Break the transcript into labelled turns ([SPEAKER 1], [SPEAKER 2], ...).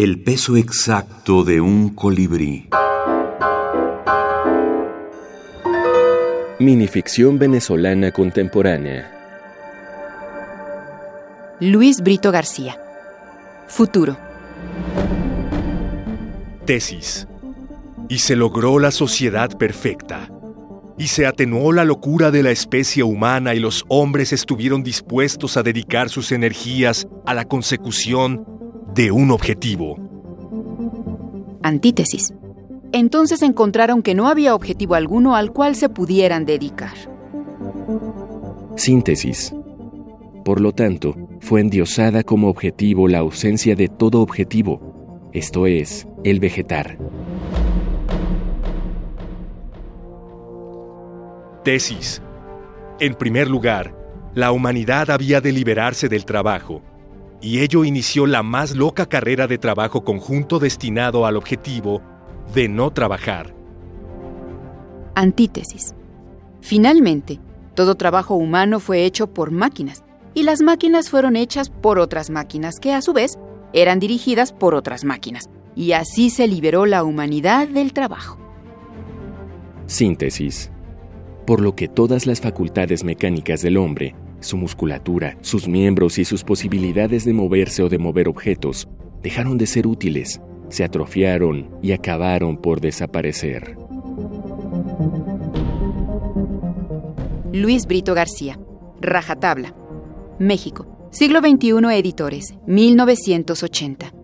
[SPEAKER 1] El peso exacto de un colibrí.
[SPEAKER 2] Minificción venezolana contemporánea.
[SPEAKER 3] Luis Brito García. Futuro.
[SPEAKER 4] Tesis. Y se logró la sociedad perfecta. Y se atenuó la locura de la especie humana y los hombres estuvieron dispuestos a dedicar sus energías a la consecución de un objetivo.
[SPEAKER 3] Antítesis. Entonces encontraron que no había objetivo alguno al cual se pudieran dedicar.
[SPEAKER 2] Síntesis. Por lo tanto, fue endiosada como objetivo la ausencia de todo objetivo, esto es, el vegetar.
[SPEAKER 4] Tesis. En primer lugar, la humanidad había de liberarse del trabajo, y ello inició la más loca carrera de trabajo conjunto destinado al objetivo de no trabajar.
[SPEAKER 3] Antítesis. Finalmente, todo trabajo humano fue hecho por máquinas, y las máquinas fueron hechas por otras máquinas que a su vez eran dirigidas por otras máquinas, y así se liberó la humanidad del trabajo.
[SPEAKER 2] Síntesis. Por lo que todas las facultades mecánicas del hombre su musculatura, sus miembros y sus posibilidades de moverse o de mover objetos dejaron de ser útiles, se atrofiaron y acabaron por desaparecer.
[SPEAKER 3] Luis Brito García, Rajatabla, México, siglo XXI Editores, 1980.